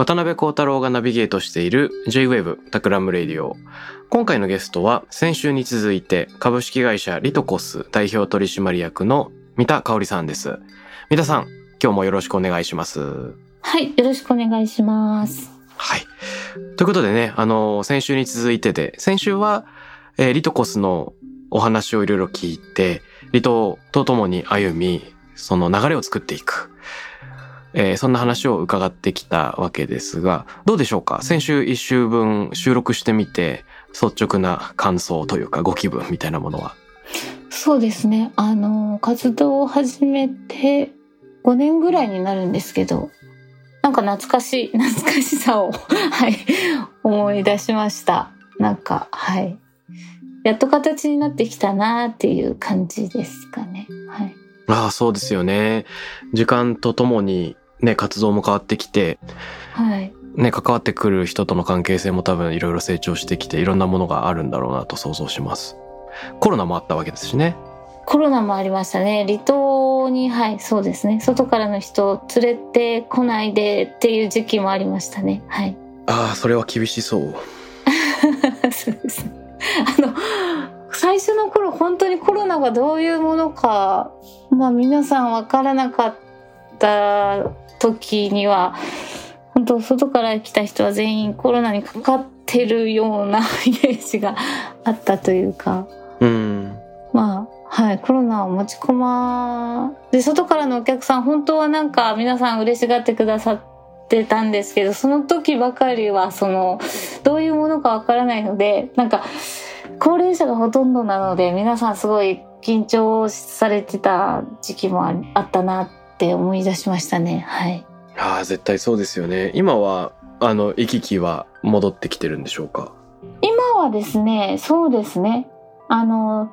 渡邉康太郎がナビゲートしている J-WAVE TAKRAM RADIO。今回のゲストは先週に続いて株式会社リトコス代表取締役の三田香織さんです。三田さん、今日もよろしくお願いします。はい、よろしくお願いします。はい。ということでね、あの、先週に続いてで、先週は、えーリトコスのお話をいろいろ聞いて、リトと共に歩み、その流れを作っていく。えーそんな話を伺ってきたわけですが、どうでしょうか？先週一週分収録してみて、率直な感想というかご気分みたいなものは。そうですね。あの、活動を始めて5年ぐらいになるんですけど、なんか懐かしい、懐かしさを、はい、思い出しました。なんか、はい。やっと形になってきたなっていう感じですかね。はい。ああ、そうですよね。時間とともにね、活動も変わってきて、はい。ね、関わってくる人との関係性も多分いろいろ成長してきていろんなものがあるんだろうなと想像します。コロナもあったわけですしね。コロナもありましたね。離島に、はい、そうですね。外からの人を連れてこないでっていう時期もありましたね。はい。ああ、それは厳しそう。そうですね。あの、最初の頃本当にコロナがどういうものか、まあ皆さんわからなかった時には、本当外から来た人は全員コロナにかかってるような イメージがあったというか、うん。まあ、はい、コロナを持ち込ま、で、外からのお客さん、本当はなんか皆さん嬉しがってくださってたんですけど、その時ばかりは、その、どういうものかわからないので、なんか、高齢者がほとんどなので、皆さんすごい緊張されてた時期もああったなって思い出しましたね。はい。ああ、絶対そうですよね。今は、あの、行き来は戻ってきてるんでしょうか？今はですね、そうですね。あの、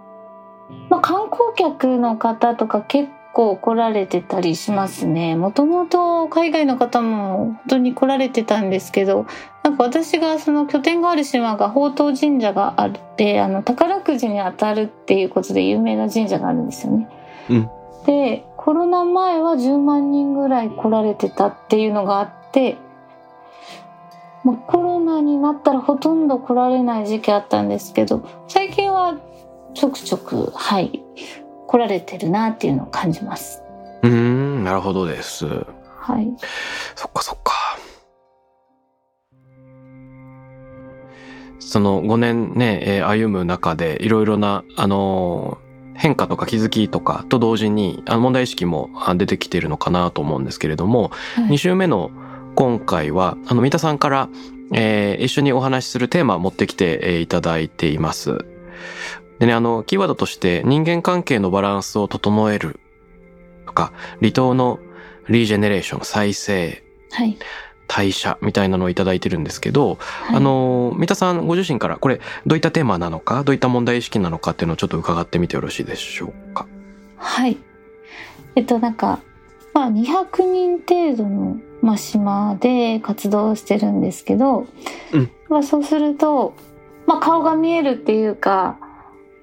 まあ、観光客の方とか結構来られてたりしますね。もともと海外の方も本当に来られてたんですけど、なんか私がその拠点がある島が宝当神社があって、あの、宝くじに当たるっていうことで有名な神社があるんですよね。うんで、コロナ前は10万人ぐらい来られてたっていうのがあって、まあ、コロナになったらほとんど来られない時期あったんですけど、最近はちょくちょく、はい、来られてるなっていうのを感じます。うーん、なるほどです。はい。そっかそっか。その5年ね、えー歩む中でいろいろな、あのー変化とか気づきとかと同時に、あの問題意識もあ出てきているのかなと思うんですけれども、はい2週目の今回は、あの、三田さんから、えー一緒にお話しするテーマを持ってきて、えーいただいています。でね、あの、キーワードとして人間関係のバランスを整えるとか、離島のリージェネレーション、再生、はい。代謝みたいなのをいただいてるんですけど、はいあ、の、三田さんご自身からこれどういったテーマなのか、どういった問題意識なのかっていうのをちょっと伺ってみてよろしいでしょうか？はい。えっと、なんか、まあ、200人程度の、まあ、島で活動してるんですけど、うんまあ、そうすると、まあ、顔が見えるっていうか、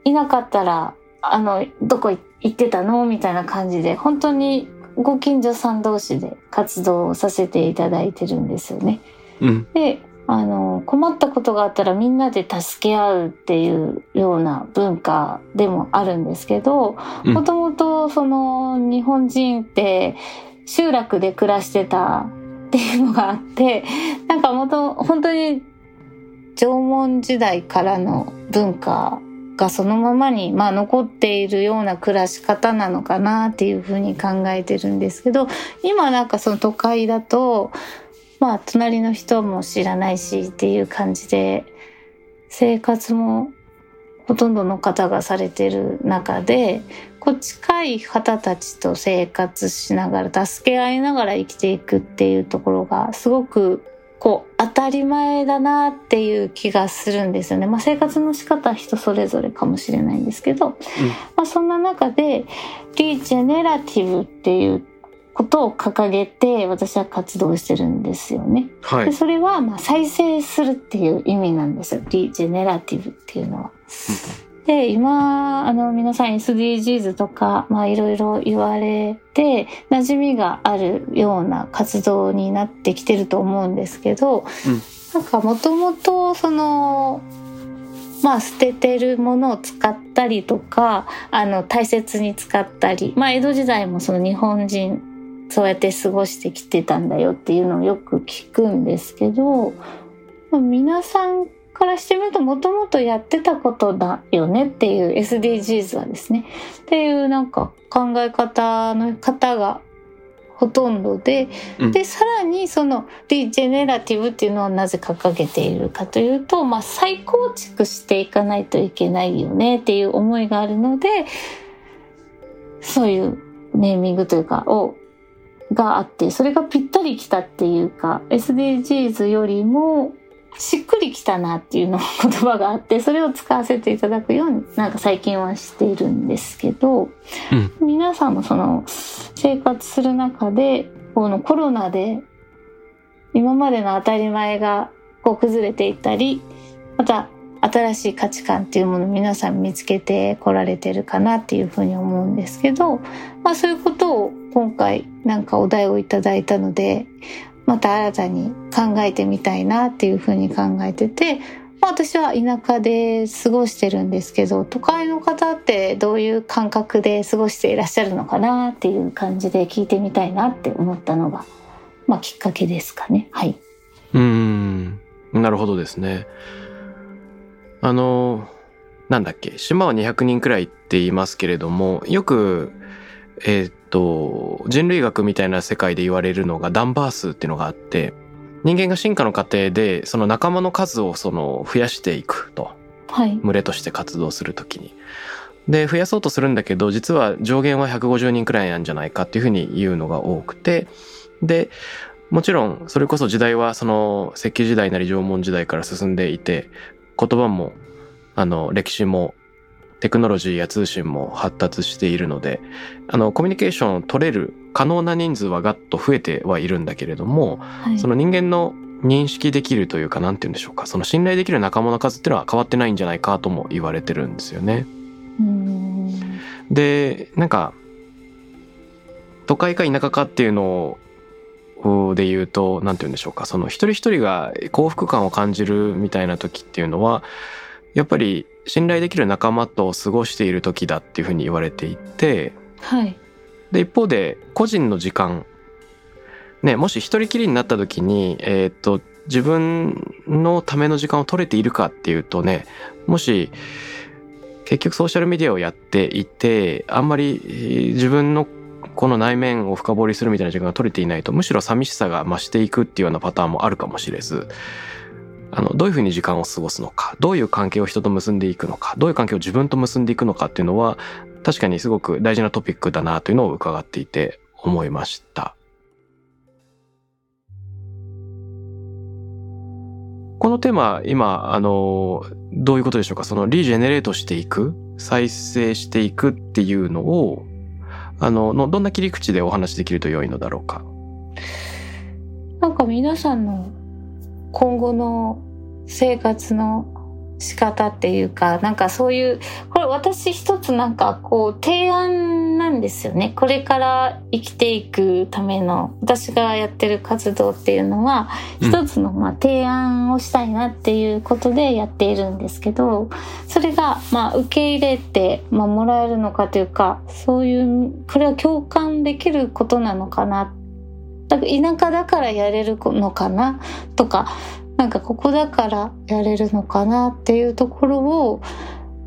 いなかったら、あの、どこ行ってたの？みたいな感じで、本当にご近所さん同士で活動をさせていただいてるんですよね。うん。で、あの、困ったことがあったらみんなで助け合うっていうような文化でもあるんですけど、うんもともとその日本人って集落で暮らしてたっていうのがあって、なんかもと、本当に縄文時代からの文化がそのままに、まあ、残っているような暮らし方なのかなっていうふうに考えてるんですけど今なんかその都会だとまあ隣の人も知らないしっていう感じで生活もほとんどの方がされてる中でこう近い方たちと生活しながら助け合いながら生きていくっていうところがすごくこう当たり前だなっていう気がするんですよね。まあ、生活の仕方は人それぞれかもしれないんですけど、うん、まあ、そんな中でリジェネラティブっていうことを掲げて私は活動してるんですよね。はい、でそれはまあ再生するっていう意味なんですよ。リジェネラティブっていうのは。で、今、あの、皆さん SDGs とか、まあいろいろ言われて、馴染みがあるような活動になってきてると思うんですけど、うん、なんかもともとその、まあ捨ててるものを使ったりとか、あの、大切に使ったり、まあ江戸時代もその日本人、そうやって過ごしてきてたんだよっていうのをよく聞くんですけど、まあ、皆さんからしてみるともともとやってたことだよねっていう SDGs はですね。っていうなんか考え方の方がほとんどで、うん、でさらにそのリジェネラティブっていうのはなぜ掲げているかというと、まあ、再構築していかないといけないよねっていう思いがあるのでそういうネーミングというかをがあってそれがぴったりきたっていうか SDGs よりもしっくりきたなっていうの言葉があってそれを使わせていただくようになんか最近はしているんですけど、うん、皆さんもその生活する中でこのコロナで今までの当たり前がこう崩れていったりまた新しい価値観っていうものを皆さん見つけてこられてるかなっていうふうに思うんですけど、まあ、そういうことを今回なんかお題をいただいたのでまた新たに考えてみたいなっていうふうに考えてて、まあ、私は田舎で過ごしてるんですけど都会の方ってどういう感覚で過ごしていらっしゃるのかなっていう感じで聞いてみたいなって思ったのが、まあ、きっかけですかね。はい、うんなるほどですね。あのなんだっけ島は200人くらいって言いますけれどもよくえー、っと、人類学みたいな世界で言われるのがダンバー数っていうのがあって、人間が進化の過程で、その仲間の数をその増やしていくと。はい。群れとして活動するときに。で、増やそうとするんだけど、実は上限は150人くらいなんじゃないかっていうふうに言うのが多くて、で、もちろん、それこそ時代はその石器時代なり縄文時代から進んでいて、言葉も、あの、歴史もテクノロジーや通信も発達しているので、あの、コミュニケーションを取れる可能な人数はガッと増えてはいるんだけれども、はい、その人間の認識できるというか、なんて言うんでしょうか、その信頼できる仲間の数っていうのは変わってないんじゃないかとも言われてるんですよね。で、なんか、都会か田舎かっていうのをで言うと、なんて言うんでしょうか、その一人一人が幸福感を感じるみたいな時っていうのは、やっぱり信頼できる仲間と過ごしている時だっていうふうに言われていて、はい、で一方で個人の時間ねもし一人きりになった時にえっ、と自分のための時間を取れているかっていうとねもし結局ソーシャルメディアをやっていてあんまり自分のこの内面を深掘りするみたいな時間が取れていないとむしろ寂しさが増していくっていうようなパターンもあるかもしれずあの、どういうふうに時間を過ごすのか、どういう関係を人と結んでいくのか、どういう関係を自分と結んでいくのかっていうのは、確かにすごく大事なトピックだなというのを伺っていて思いました。このテーマ、今、あの、どういうことでしょうか？そのリジェネレートしていく、再生していくっていうのを、あの、のどんな切り口でお話しできると良いのだろうか？なんか皆さんの今後の生活の仕方っていうか、なんかそういう、これ私一つなんかこう提案なんですよね。これから生きていくための、私がやってる活動っていうのは、一つのまあ提案をしたいなっていうことでやっているんですけど、それがまあ受け入れて、まあ、もらえるのかというか、そういう、これは共感できることなのかなだから田舎だからやれるのかな？とかなんかここだからやれるのかなっていうところを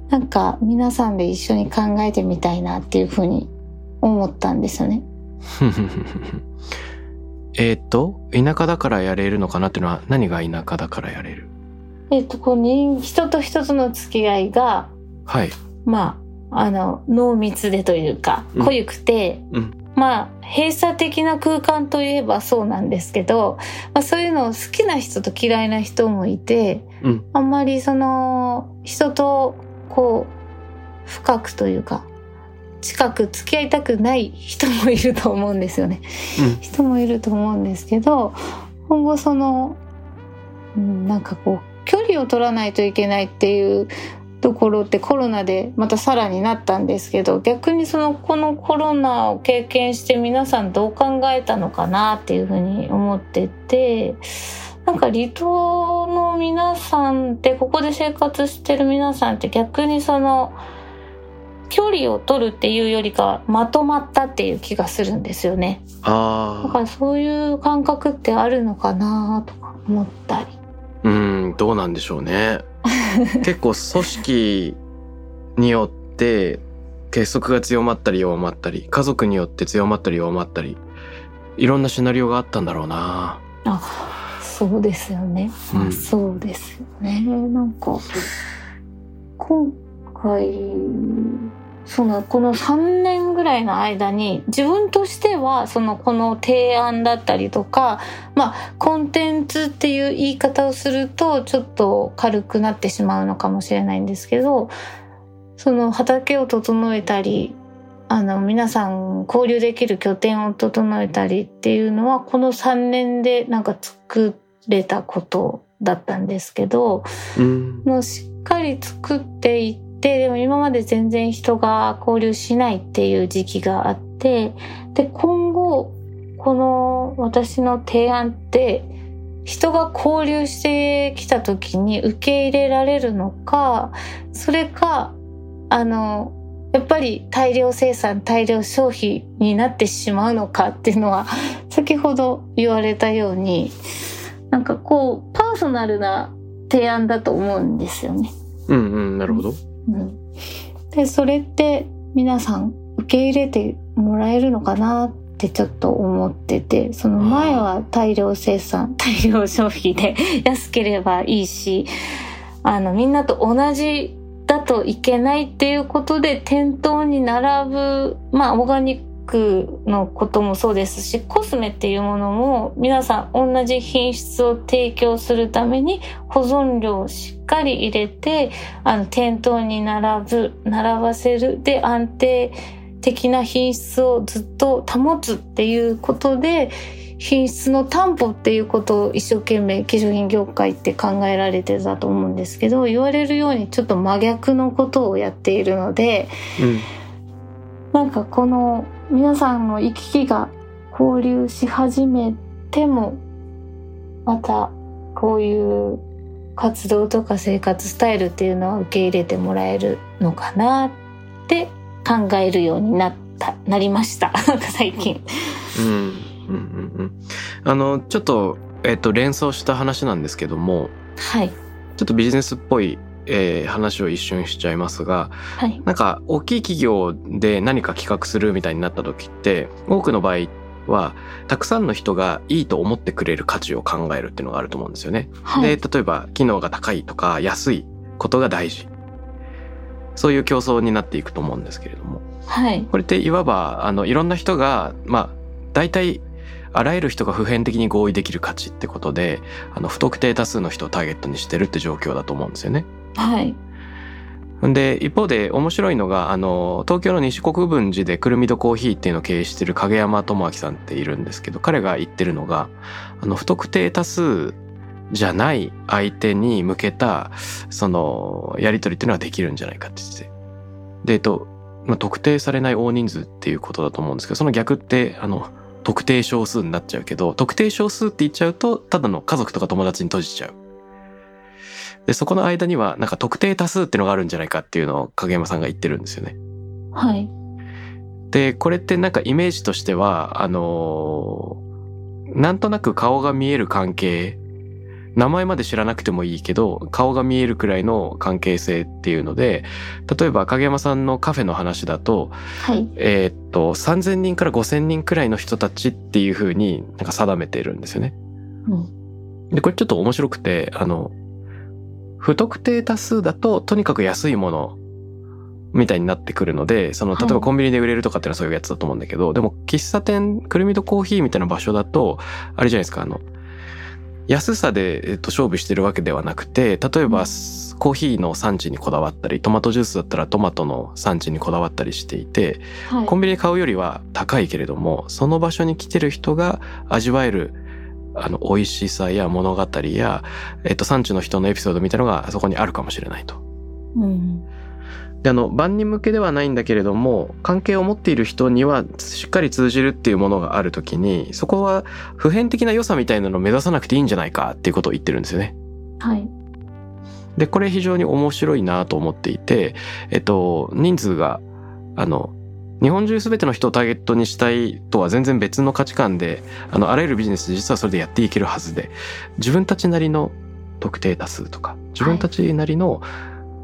なんか皆さんで一緒に考えてみたいなっていうふうに思ったんですよね。えっと、田舎だからやれるのかなっていうのは何が田舎だからやれる？えっと、こう人、人と人との付き合いが、はい。まあ、あの、濃密でというか、うん濃ゆくて、うんまあ、閉鎖的な空間といえばそうなんですけど、まあ、そういうのを好きな人と嫌いな人もいて、うんあんまりその、人と、こう、深くというか、近く付き合いたくない人もいると思うんですよね。うん人もいると思うんですけど、今後その、うんなんかこう、距離を取らないといけないっていうところってコロナでまたさらになったんですけど逆にそのこのコロナを経験して皆さんどう考えたのかなっていうふうに思っててなんか離島の皆さんってここで生活してる皆さんって逆にその距離を取るっていうよりかはまとまったっていう気がするんですよね。だああ、からそういう感覚ってあるのかなとか思ったり。うん、どうなんでしょうね。結構組織によって結束が強まったり弱まったり、家族によって強まったり弱まったり、いろんなシナリオがあったんだろうな。そうですよね。うんあそうですよね。なんか、今回、その、この3年ぐらいの間に、自分としては、その、この提案だったりとか、まあ、コンテンツっていう言い方をすると、ちょっと軽くなってしまうのかもしれないんですけど、その畑を整えたり、あの、皆さん交流できる拠点を整えたりっていうのは、この3年でなんか作れたことだったんですけど、うん。もうしっかり作っていって、でも今まで全然人が交流しないっていう時期があって、で、今後、この私の提案って、人が交流してきた時に受け入れられるのか、それか、あの、やっぱり大量生産、大量消費になってしまうのかっていうのは、先ほど言われたように、なんかこう、パーソナルな提案だと思うんですよね。うんうん、なるほど。うん、で、それって皆さん受け入れてもらえるのかなってちょっと思ってて、その前は大量生産、大量消費で安ければいいし、あの、みんなと同じだといけないっていうことで店頭に並ぶ、まあ、オーガニックのこともそうですし、コスメっていうものも皆さん同じ品質を提供するために保存料をしっかり入れて、あの、店頭に並ぶ、並ばせる、で、安定的な品質をずっと保つっていうことで、品質の担保っていうことを一生懸命化粧品業界って考えられてたと思うんですけど、言われるようにちょっと真逆のことをやっているので、うん。なんかこの皆さんの行き来が交流し始めても、またこういう活動とか生活スタイルっていうのは受け入れてもらえるのかなって考えるようになった、なりました。最近。うん。うんうんうん。あの、ちょっと、えっと、連想した話なんですけども、はい。ちょっとビジネスっぽい、えー話を一瞬しちゃいますが、はい。なんか大きい企業で何か企画するみたいになった時って多くの場合はたくさんの人がいいと思ってくれる価値を考えるっていうのがあると思うんですよね。はい。で例えば機能が高いとか安いことが大事そういう競争になっていくと思うんですけれどもはい。これっていわばあのいろんな人がまあ大体あらゆる人が普遍的に合意できる価値ってことであの不特定多数の人をターゲットにしてるって状況だと思うんですよね。はい。で、一方で面白いのが、あの、東京の西国分寺でくるみどコーヒーっていうのを経営してる影山智明さんっているんですけど、彼が言ってるのが、あの、不特定多数じゃない相手に向けた、その、やりとりっていうのはできるんじゃないかって言ってて。で、えっと、まあ、特定されない大人数っていうことだと思うんですけど、その逆って、あの、特定少数になっちゃうけど、特定少数って言っちゃうと、ただの家族とか友達に閉じちゃう。で、そこの間には、なんか特定多数っていうのがあるんじゃないかっていうのを影山さんが言ってるんですよね。はい。で、これってなんかイメージとしては、あのーなんとなく顔が見える関係名前まで知らなくてもいいけど顔が見えるくらいの関係性っていうので例えば影山さんのカフェの話だと,、はい。えーっと3,000人から5,000人くらいの人たちっていうふうになんか定めてるんですよね。うん。でこれちょっと面白くてあの不特定多数だととにかく安いものみたいになってくるのでその例えばはいコンビニで売れるとかっていうのはそういうやつだと思うんだけど、でも喫茶店くるみとコーヒーみたいな場所だとあれじゃないですかあの安さで、えっと、勝負してるわけではなくて例えば、うんコーヒーの産地にこだわったりトマトジュースだったらトマトの産地にこだわったりしていてはい。コンビニで買うよりは高いけれどもその場所に来てる人が味わえるあの美味しさや物語や、えっと、産地の人のエピソードみたいなのがそこにあるかもしれないと。うん。であの万人向けではないんだけれども関係を持っている人にはしっかり通じるっていうものがあるときにそこは普遍的な良さみたいなのを目指さなくていいんじゃないかっていうことを言ってるんですよね。はい。でこれ非常に面白いなと思っていて、えっと、人数があの日本中全ての人をターゲットにしたいとは全然別の価値観であのあらゆるビジネス実はそれでやっていけるはずで自分たちなりの特定多数とか自分たちなりの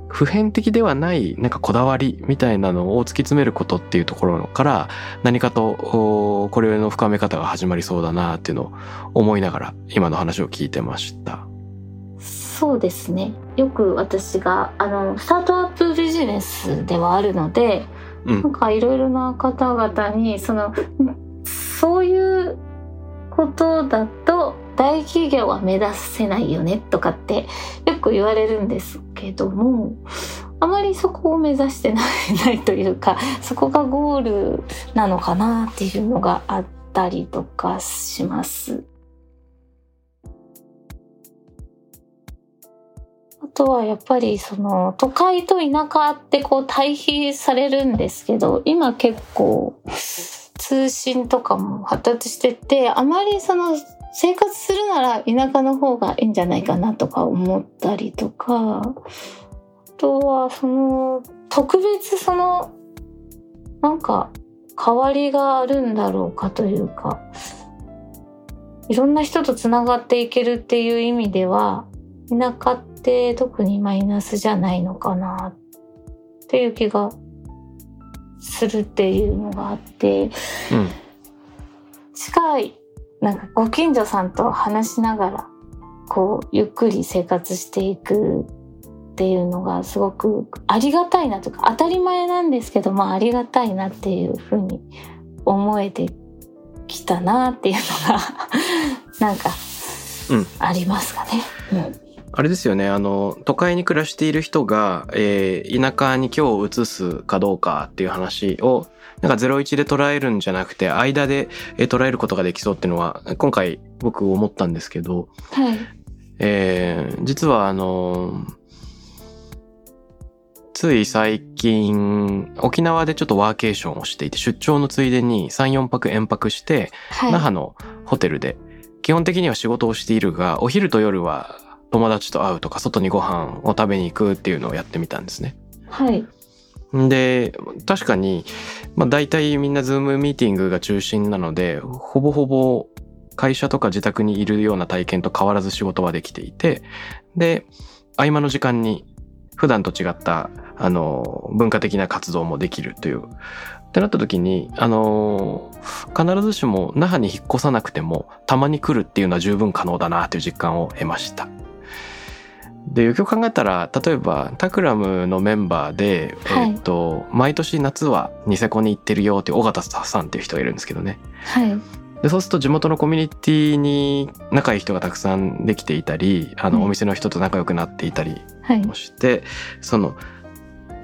普遍的ではないなんかこだわりみたいなのを突き詰めることっていうところから何かとこれの深め方が始まりそうだなっていうのを思いながら今の話を聞いてました。そうですね。よく私が、あの、スタートアップビジネスではあるので、うんなんかいろいろな方々に、その、そういうことだと大企業は目指せないよねとかってよく言われるんですけども、あまりそこを目指してないないというか、そこがゴールなのかなっていうのがあったりとかします。とはやっぱりその都会と田舎ってこう対比されるんですけど今結構通信とかも発達しててあまりその生活するなら田舎の方がいいんじゃないかなとか思ったりとかあとはその特別そのなんか変わりがあるんだろうかというかいろんな人とつながっていけるっていう意味では田舎って特にマイナスじゃないのかなっていう気がするっていうのがあって。うん。近いなんかご近所さんと話しながらこうゆっくり生活していくっていうのがすごくありがたいなとか当たり前なんですけどまあありがたいなっていうふうに思えてきたなっていうのがなんかうん。ありますかね。うんあれですよね。あの都会に暮らしている人が、えー田舎に今日を移すかどうかっていう話をなんか01で捉えるんじゃなくて間でえー捉えることができそうっていうのは今回僕思ったんですけど、はい。えー実はあのつい最近沖縄でちょっとワーケーションをしていて出張のついでに34泊延泊してはい。那覇のホテルで基本的には仕事をしているがお昼と夜は友達と会うとか外にご飯を食べに行くっていうのをやってみたんですね。はいで確かに、まあ、大体みんなズームミーティングが中心なのでほぼほぼ会社とか自宅にいるような体験と変わらず仕事はできていてで合間の時間に普段と違ったあの文化的な活動もできるという。ってなった時にあの必ずしも那覇に引っ越さなくてもたまに来るっていうのは十分可能だなという実感を得ました。でよく考えたら例えばタクラムのメンバーで、はい。えっと毎年夏はニセコに行ってるよっていう尾形さんっていう人がいるんですけどね。はい。でそうすると地元のコミュニティに仲いい人がたくさんできていたりあの、うん。お店の人と仲良くなっていたりはい。もしてその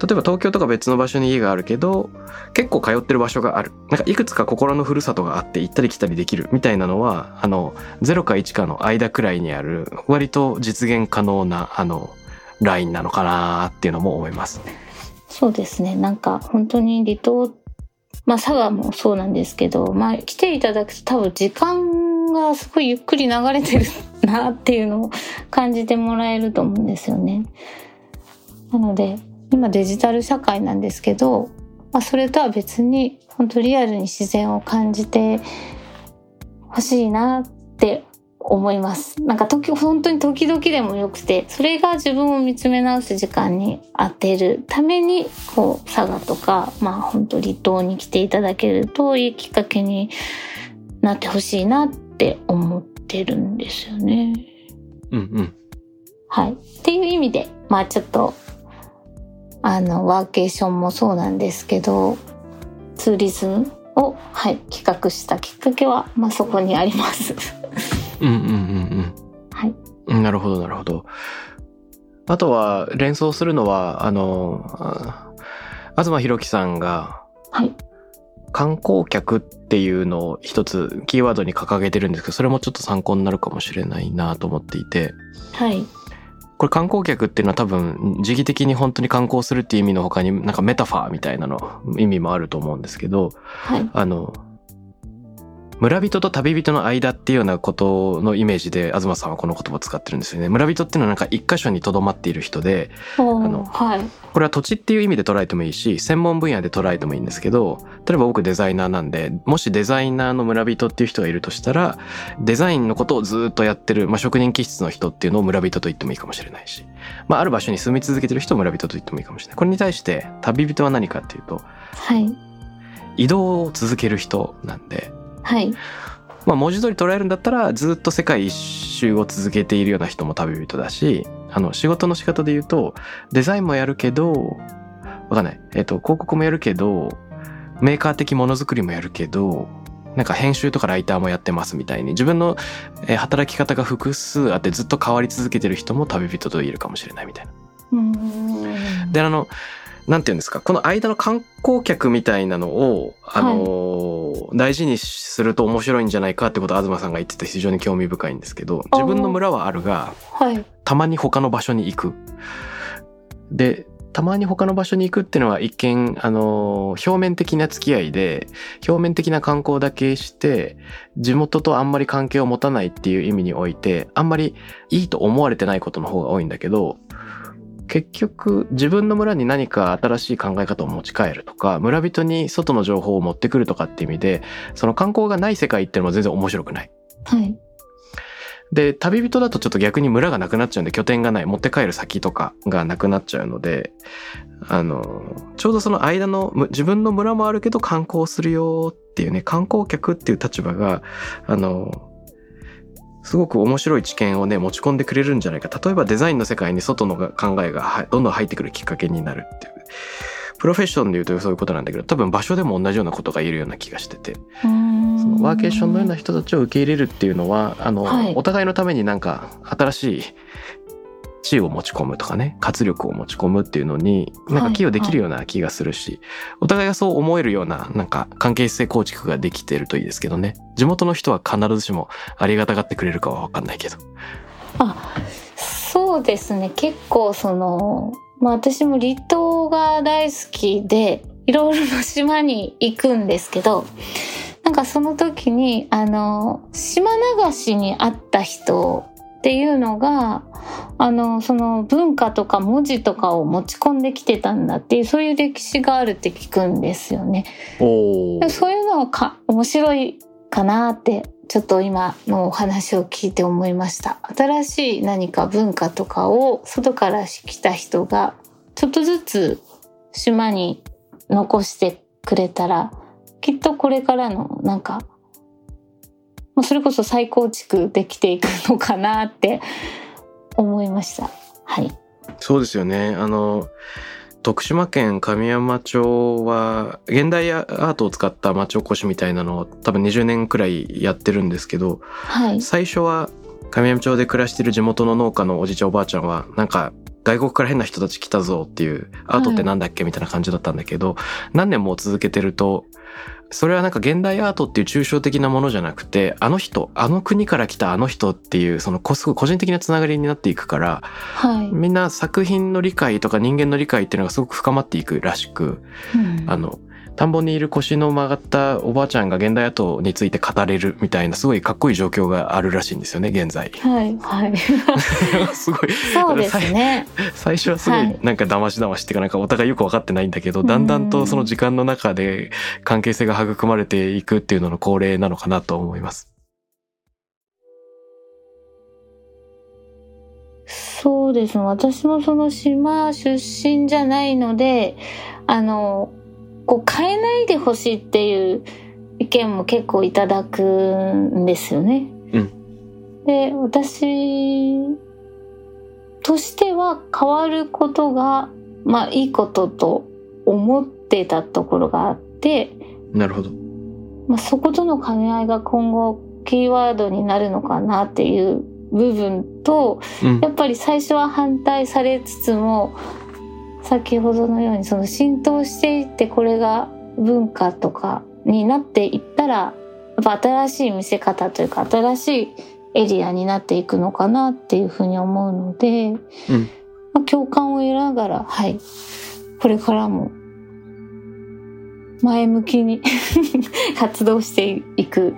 例えば東京とか別の場所に家があるけど結構通ってる場所があるなんかいくつか心のふるさとがあって行ったり来たりできるみたいなのはあの0か1かの間くらいにある割と実現可能なあのラインなのかなっていうのも思います。そうですねなんか本当に離島まあ佐賀もそうなんですけどまあ来ていただくと多分時間がすごいゆっくり流れてるなっていうのを感じてもらえると思うんですよね。なので今デジタル社会なんですけど、まあ、それとは別に本当リアルに自然を感じてほしいなって思います。なんか時、本当に時々でもよくて、それが自分を見つめ直す時間に当てるために、こう、佐賀とか、まあ本当離島に来ていただけるといいきっかけになってほしいなって思ってるんですよね。うんうん。はい。っていう意味で、まあちょっと、あの、ワーケーションもそうなんですけど、ツーリズムを、はい、企画したきっかけは、まあそこにあります。うんうんうんはい。うん。なるほどなるほど。あとは連想するのは、あの、あ東博樹さんがはい。観光客っていうのを一つキーワードに掲げてるんですけど、それもちょっと参考になるかもしれないなと思っていて、はい。これ観光客っていうのは多分時期的に本当に観光するっていう意味の他になんかメタファーみたいなの意味もあると思うんですけど、はい。あの、村人と旅人の間っていうようなことのイメージで東さんはこの言葉を使ってるんですよね。村人っていうのはなんか一箇所に留まっている人で、あのはい。これは土地っていう意味で捉えてもいいし、専門分野で捉えてもいいんですけど、例えば僕デザイナーなんで、もしデザイナーの村人っていう人がいるとしたら、デザインのことをずっとやってる、まあ、職人気質の人っていうのを村人と言ってもいいかもしれないし、まあ、ある場所に住み続けてる人を村人と言ってもいいかもしれない。これに対して旅人は何かっていうと、はい。移動を続ける人なんで、はい。まあ、文字通り捉えるんだったらずっと世界一周を続けているような人も旅人だしあの仕事の仕方で言うとデザインもやるけどわかんない、えっと、広告もやるけどメーカー的ものづくりもやるけどなんか編集とかライターもやってますみたいに自分のえー働き方が複数あってずっと変わり続けてる人も旅人と言えるかもしれないみたいな。うーん。であのなんていうんですか？この間の観光客みたいなのを、あのー大事にすると面白いんじゃないかってことを東さんが言ってて非常に興味深いんですけど自分の村はあるがはい。たまに他の場所に行く。でたまに他の場所に行くっていうのは一見、あのー表面的な付き合いで表面的な観光だけして地元とあんまり関係を持たないっていう意味においてあんまりいいと思われてないことの方が多いんだけど結局自分の村に何か新しい考え方を持ち帰るとか村人に外の情報を持ってくるとかって意味でその観光がない世界っていうのも全然面白くない。はい。で旅人だとちょっと逆に村がなくなっちゃうんで拠点がない持って帰る先とかがなくなっちゃうのであのちょうどその間のむ自分の村もあるけど観光するよっていうね観光客っていう立場があのすごく面白い知見をね持ち込んでくれるんじゃないか。例えばデザインの世界に外の考えがはどんどん入ってくるきっかけになるっていう。プロフェッションで言うとそういうことなんだけど多分場所でも同じようなことが言えるような気がしてて。そのワーケーションのような人たちを受け入れるっていうのはあの、はい。お互いのためになんか新しい地位を持ち込むとかね活力を持ち込むっていうのになんか寄与できるような気がするし、お互いがそう思えるようななんか関係性構築ができてるといいですけどね。地元の人は必ずしもありがたがってくれるかは分かんないけど。あそうですね。結構その、まあ、私も離島が大好きでいろいろな島に行くんですけどなんかその時にあの島流しにあった人っていうのがあのその文化とか文字とかを持ち込んできてたんだっていうそういう歴史があるって聞くんですよね。そういうのはか面白いかなってちょっと今のお話を聞いて思いました新しい何か文化とかを外から来た人がちょっとずつ島に残してくれたらきっとこれからのなんかもうそれこそ再構築できていくのかなって思いました。はい。そうですよね。あの徳島県神山町は現代アートを使った町おこしみたいなのを多分20年くらいやってるんですけどはい。最初は神山町で暮らしてる地元の農家のおじいちゃんおばあちゃんはなんか外国から変な人たち来たぞっていうアートってなんだっけみたいな感じだったんだけど、何年も続けてるとそれはなんか現代アートっていう抽象的なものじゃなくてあの人あの国から来たあの人っていうそのこすごい個人的なつながりになっていくからはい、みんな作品の理解とか人間の理解っていうのがすごく深まっていくらしくうん。あの田んぼにいる腰の曲がったおばあちゃんが現代アートについて語れるみたいなすごいかっこいい状況があるらしいんですよね現在。はいはい。すごい。そうですね。最初はすごはいいなんか騙し騙しっていうかなんかお互いよく分かってないんだけど、うん。だんだんとその時間の中で関係性が育まれていくっていうのの恒例なのかなと思います。そうですね。私もその島出身じゃないので、あの、こう変えないでほしいっていう意見も結構いただくんですよね。うん。で、私としては変わることが、まあいいことと思ってたところがあって、なるほど。まあ、そことの兼ね合いが今後キーワードになるのかなっていう部分と、うんや。っぱり最初は反対されつつも先ほどのようにその浸透していってこれが文化とかになっていったらやっぱ新しい見せ方というか新しいエリアになっていくのかなっていうふうに思うので、うん。まあ、共感を得ながらはいこれからも前向きに 活動していく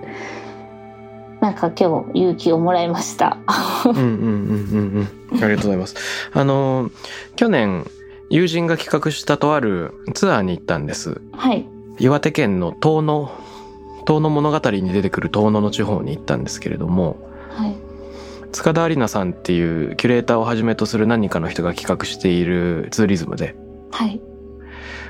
なんか今日勇気をもらいました。うんうんうんうんうん。ありがとうございます。あの、去年、友人が企画したとあるツアーに行ったんです。はい。岩手県の遠野、遠野物語に出てくる遠野の地方に行ったんですけれども、はい。塚田有奈さんっていうキュレーターをはじめとする何人かの人が企画しているツーリズムで、はい。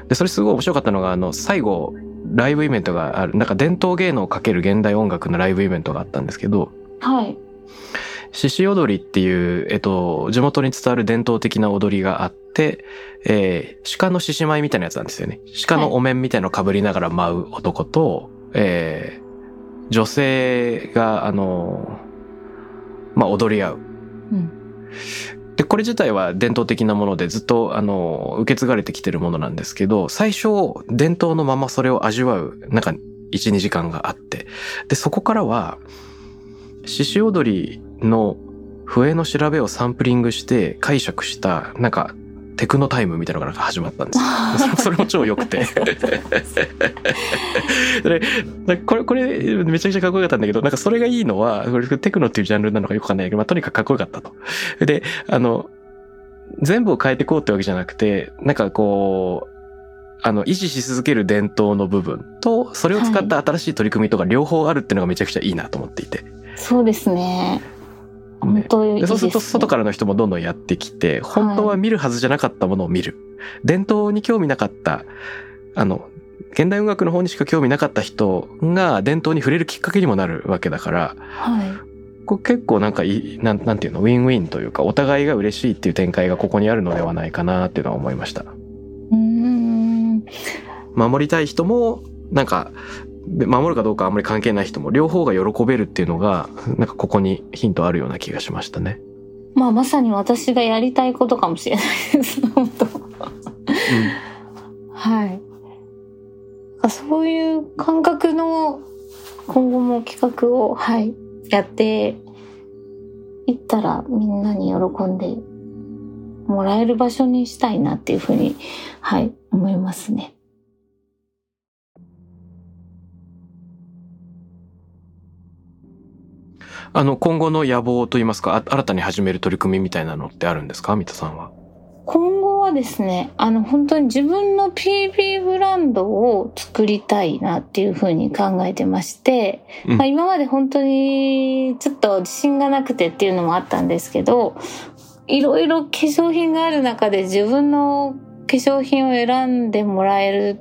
で、それすごい面白かったのが、あの、最後、ライブイベントがある、なんか伝統芸能をかける現代音楽のライブイベントがあったんですけど、はい。獅子踊りっていう、えっと、地元に伝わる伝統的な踊りがあって、えー鹿の獅子舞みたいなやつなんですよね。鹿のお面みたいのを被りながら舞う男と、えー女性が、あの、まあ、踊り合う。うんで、これ自体は伝統的なものでずっと、あの、受け継がれてきてるものなんですけど、最初、伝統のままそれを味わう、なんか、1、2時間があって、で、そこからは、獅子踊りの笛の調べをサンプリングして解釈した、なんか、テクノタイムみたいなのが始まったんですよ。それも超良くて。でこれ、これ、めちゃくちゃかっこよかったんだけど、なんかそれがいいのは、これテクノっていうジャンルなのかよくわかんないけど、まあ、とにかくかっこよかったと。で、あの、全部を変えていこうってわけじゃなくて、なんかこう、あの、維持し続ける伝統の部分と、それを使った新しい取り組みとか両方あるっていうのがめちゃくちゃいいなと思っていて。そうですね。本当にいいで。そうすると外からの人もどんどんやってきて、本当は見るはずじゃなかったものを見る。伝統に興味なかった、あの、現代音楽の方にしか興味なかった人が伝統に触れるきっかけにもなるわけだから、はい。これ結構なんかいい、なんなんていうの、ウィンウィンというか、お互いが嬉しいっていう展開がここにあるのではないかなっていうのは思いました。うーん。守りたい人も、なんか、で守るかどうかあんまり関係ない人も、両方が喜べるっていうのが、なんかここにヒントあるような気がしましたね。まあまさに私がやりたいことかもしれないです。本当。はい。そういう感覚の今後も企画を、はい、やっていったらみんなに喜んでもらえる場所にしたいなっていうふうに、はい、思いますね。あの、今後の野望といいますか、あ新たに始める取り組みみたいなのってあるんですか三田さんは？今後はですね、あの本当に自分の PB ブランドを作りたいなっていうふうに考えてまして、うんまあ、今まで本当にちょっと自信がなくてっていうのもあったんですけど、いろいろ化粧品がある中で自分の化粧品を選んでもらえる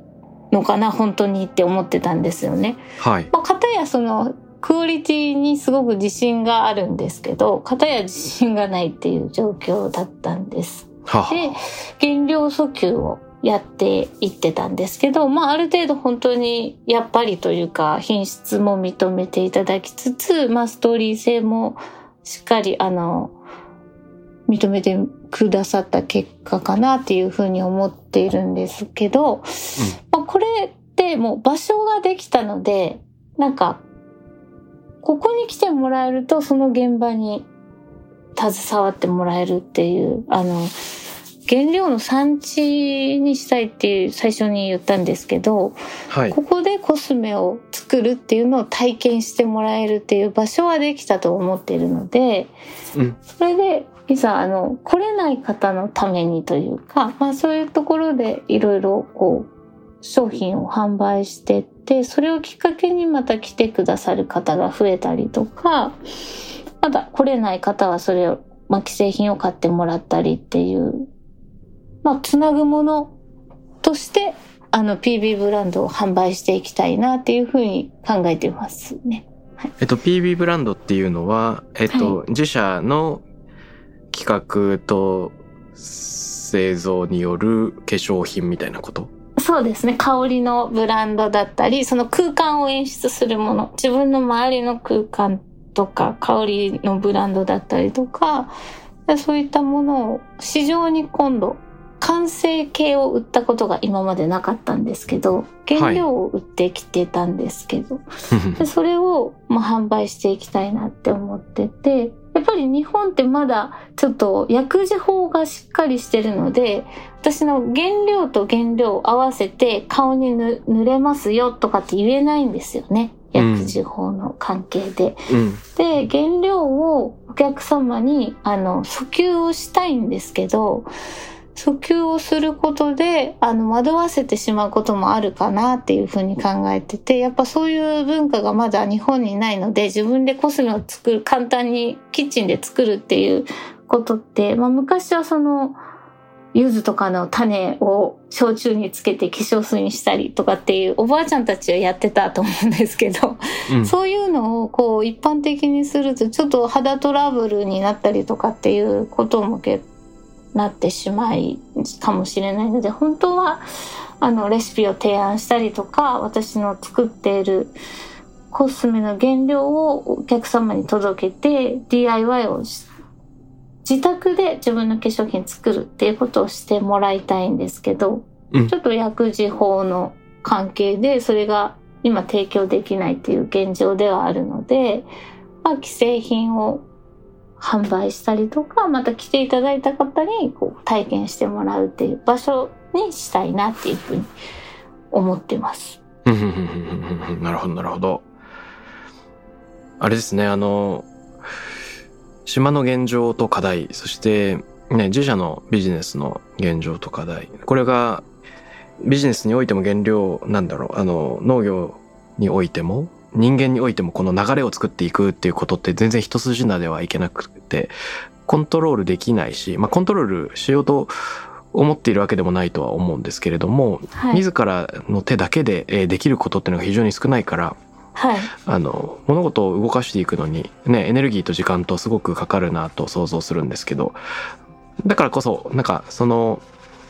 のかな、本当にって思ってたんですよね。はい。まあ、かたやその、クオリティにすごく自信があるんですけど、かたや自信がないっていう状況だったんです。はあで、原料訴求をやっていってたんですけど、まあある程度本当にやっぱりというか品質も認めていただきつつ、まあストーリー性もしっかりあの、認めてくださった結果かなっていうふうに思っているんですけど、まあこれってもう場所ができたので、なんか、ここに来てもらえるとその現場に携わってもらえるっていう、あの、原料の産地にしたいっていう最初に言ったんですけど、はい。ここでコスメを作るっていうのを体験してもらえるっていう場所はできたと思っているので、うんそれで、いざ、あの、来れない方のためにというか、まあそういうところでいろいろこう、商品を販売してって、それをきっかけにまた来てくださる方が増えたりとか、まだ来れない方はそれをまあ、既製品を買ってもらったりっていう、まあ、つなぐものとして、あの、PB ブランドを販売していきたいなっていうふうに考えてますね。えっと、PB ブランドっていうのは、えっと、自社の企画と製造による化粧品みたいなこと？そうですね。香りのブランドだったり、その空間を演出するもの、自分の周りの空間とか、香りのブランドだったりとか、そういったものを市場に今度、完成形を売ったことが今までなかったんですけど、原料を売ってきてたんですけど、でそれをまあ販売していきたいなって思ってて、やっぱり日本ってまだちょっと薬事法がしっかりしてるので、私の原料と原料を合わせて顔にぬ塗れますよとかって言えないんですよね。薬事法の関係で。うん。で、原料をお客様に、あの、訴求をしたいんですけど、訴求をすることで、あの、惑わせてしまうこともあるかなっていうふうに考えてて、やっぱそういう文化がまだ日本にないので、自分でコスメを作る、簡単にキッチンで作るっていうことって、まあ昔はその、柚子とかの種を焼酎につけて化粧水にしたりとかっていうおばあちゃんたちはやってたと思うんですけど、うん。そういうのをこう一般的にするとちょっと肌トラブルになったりとかっていうこともけなってしまいかもしれないので本当はあのレシピを提案したりとか私の作っているコスメの原料をお客様に届けて DIY をし自宅で自分の化粧品作るっていうことをしてもらいたいんですけど、うん。ちょっと薬事法の関係でそれが今提供できないっていう現状ではあるので、まあ、既製品を販売したりとか、また来ていただいた方にこう体験してもらうっていう場所にしたいなっていうふうに思ってます。なるほど、なるほど。あれですね、あの、島の現状と課題、そして、ね、自社のビジネスの現状と課題。これが、ビジネスにおいても原料、なんだろう、あの、農業においても、人間においてもこの流れを作っていくっていうことって全然一筋縄ではいけなくて、コントロールできないし、まあ、コントロールしようと思っているわけでもないとは思うんですけれども、はい。自らの手だけでえーできることっていうのが非常に少ないから、はい。あの、物事を動かしていくのに、ね、エネルギーと時間とすごくかかるなと想像するんですけど、だからこそ、なんか、その、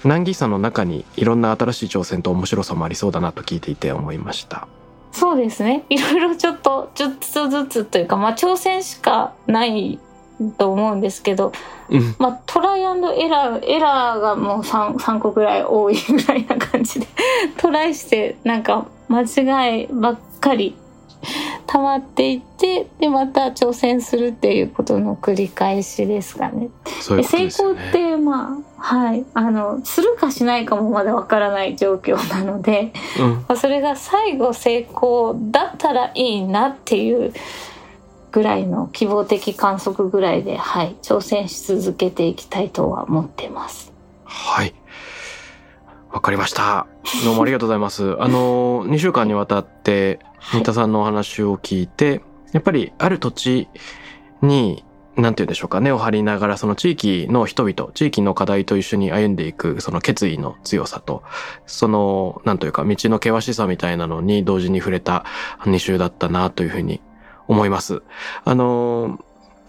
難儀さの中にいろんな新しい挑戦と面白さもありそうだなと聞いていて思いました。そうですね。いろいろちょっと、ちょっとずつというか、まあ挑戦しかないと思うんですけど、うん。まあトライアンドエラー、エラーがもう 3, 3個ぐらい多いぐらいな感じで、トライしてなんか間違いばっかり 溜まっていって、でまた挑戦するっていうことの繰り返しですかね。そういうこと成。功ってまあ、はい、あの、するかしないかもまだわからない状況なので、うん。まあそれが最後成功だったらいいなっていうぐらいの希望的観測ぐらいで、はい、挑戦し続けていきたいとは思ってます。はい。わかりました。どうもありがとうございます。あの、2週間にわたって、はい三田さんのお話を聞いて、やっぱりある土地に、なんて言うんでしょうか、根を張りながら、その地域の人々、地域の課題と一緒に歩んでいく、その決意の強さと、その、なんというか、道の険しさみたいなのに同時に触れた2週だったな、というふうに思います。あの、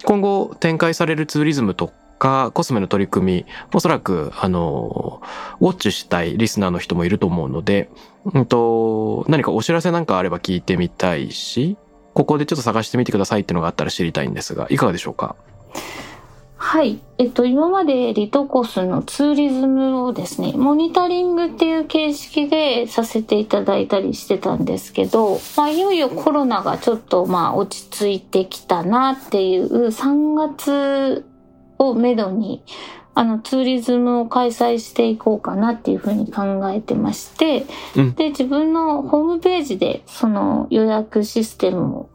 今後展開されるツーリズムとか、コスメの取り組み、おそらく、あの、ウォッチしたいリスナーの人もいると思うので、うんと、何かお知らせなんかあれば聞いてみたいし、ここでちょっと探してみてくださいっていうのがあったら知りたいんですが、いかがでしょうか？はい。えっと、今までリトコスのツーリズムをですね、モニタリングっていう形式でさせていただいたりしてたんですけど、まあ、いよいよコロナがちょっとまあ落ち着いてきたなっていう3月をめどに、あの、ツーリズムを開催していこうかなっていうふうに考えてまして、うん。で、自分のホームページでその予約システムを、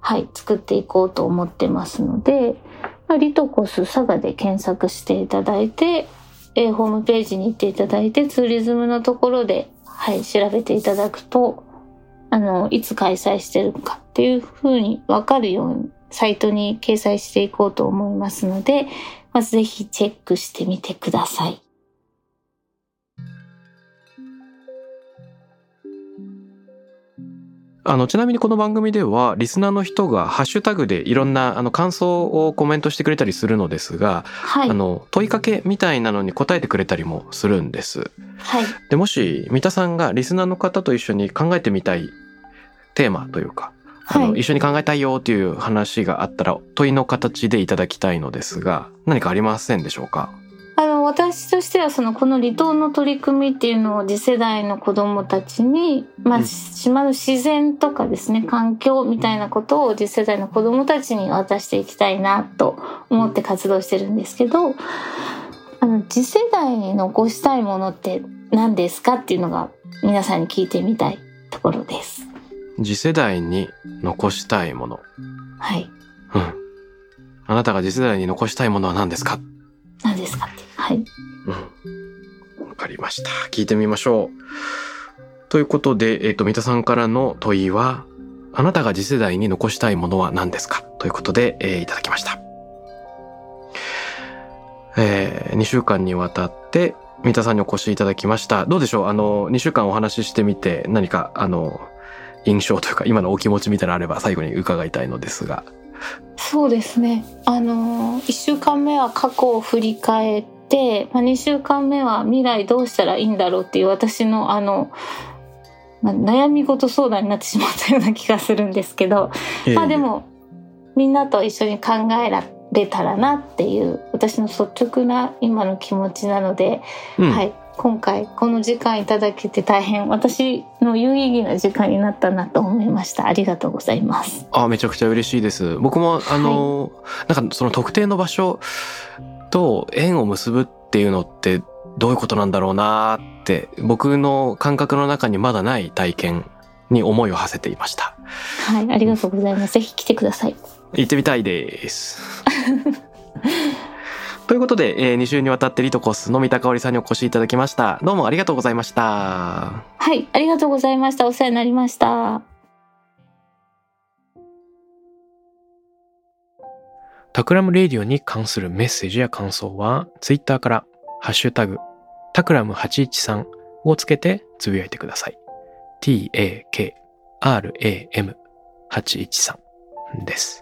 はい、作っていこうと思ってますので、まあリトコス佐賀で検索していただいて、えーホームページに行っていただいて、ツーリズムのところで、はい、調べていただくと、あの、いつ開催してるかっていう風にわかるようにサイトに掲載していこうと思いますので、まずぜひチェックしてみてください。あのちなみにこの番組ではリスナーの人がハッシュタグでいろんなあの感想をコメントしてくれたりするのですが、はい。あの問いかけみたいなのに答えてくれたりもするんです。はい。でもし三田さんがリスナーの方と一緒に考えてみたいテーマというか、あのはい。一緒に考えたいよっていう話があったら問いの形でいただきたいのですが何かありませんでしょうか？あの、私としては、その、この離島の取り組みっていうのを次世代の子供たちに、まあ、うん。島の自然とかですね、環境みたいなことを次世代の子供たちに渡していきたいなと思って活動してるんですけど、あの、次世代に残したいものって何ですかっていうのが皆さんに聞いてみたいところです。次世代に残したいもの。はい。うん。あなたが次世代に残したいものは何ですか？何ですか？って。はい。うん。わかりました。聞いてみましょう。ということで、えっ、と、三田さんからの問いは、あなたが次世代に残したいものは何ですか？ということで、えーいただきました。えー、2週間にわたって、三田さんにお越しいただきました。どうでしょう？あの、2週間お話ししてみて、何か、あの、印象というか、今のお気持ちみたいなのあれば最後に伺いたいのですが。そうですね。あの、1週間目は過去を振り返って、まあ、2週間目は未来どうしたらいいんだろうっていう私のあの、まあ、悩み事相談になってしまったような気がするんですけど、まあでも、みんなと一緒に考えられたらなっていう私の率直な今の気持ちなので、うん、はい。今回この時間いただけて大変私の有意義な時間になったなと思いました。ありがとうございます。あめちゃくちゃ嬉しいです。僕もあの、なんかその特定の場所と縁を結ぶっていうのってどういうことなんだろうなーって僕の感覚の中にまだない体験に思いを馳せていました。はい、ありがとうございます。ぜひ来てください。行ってみたいです。ということで、え2週にわたってリトコスの三田香織さんにお越しいただきました。どうもありがとうございました。はい、ありがとうございました。お世話になりました。 TAKRAM RADIO に関するメッセージや感想は、ツイッターから、ハッシュタグ、タクラム813をつけてつぶやいてください。t-a-k-r-a-m813 です。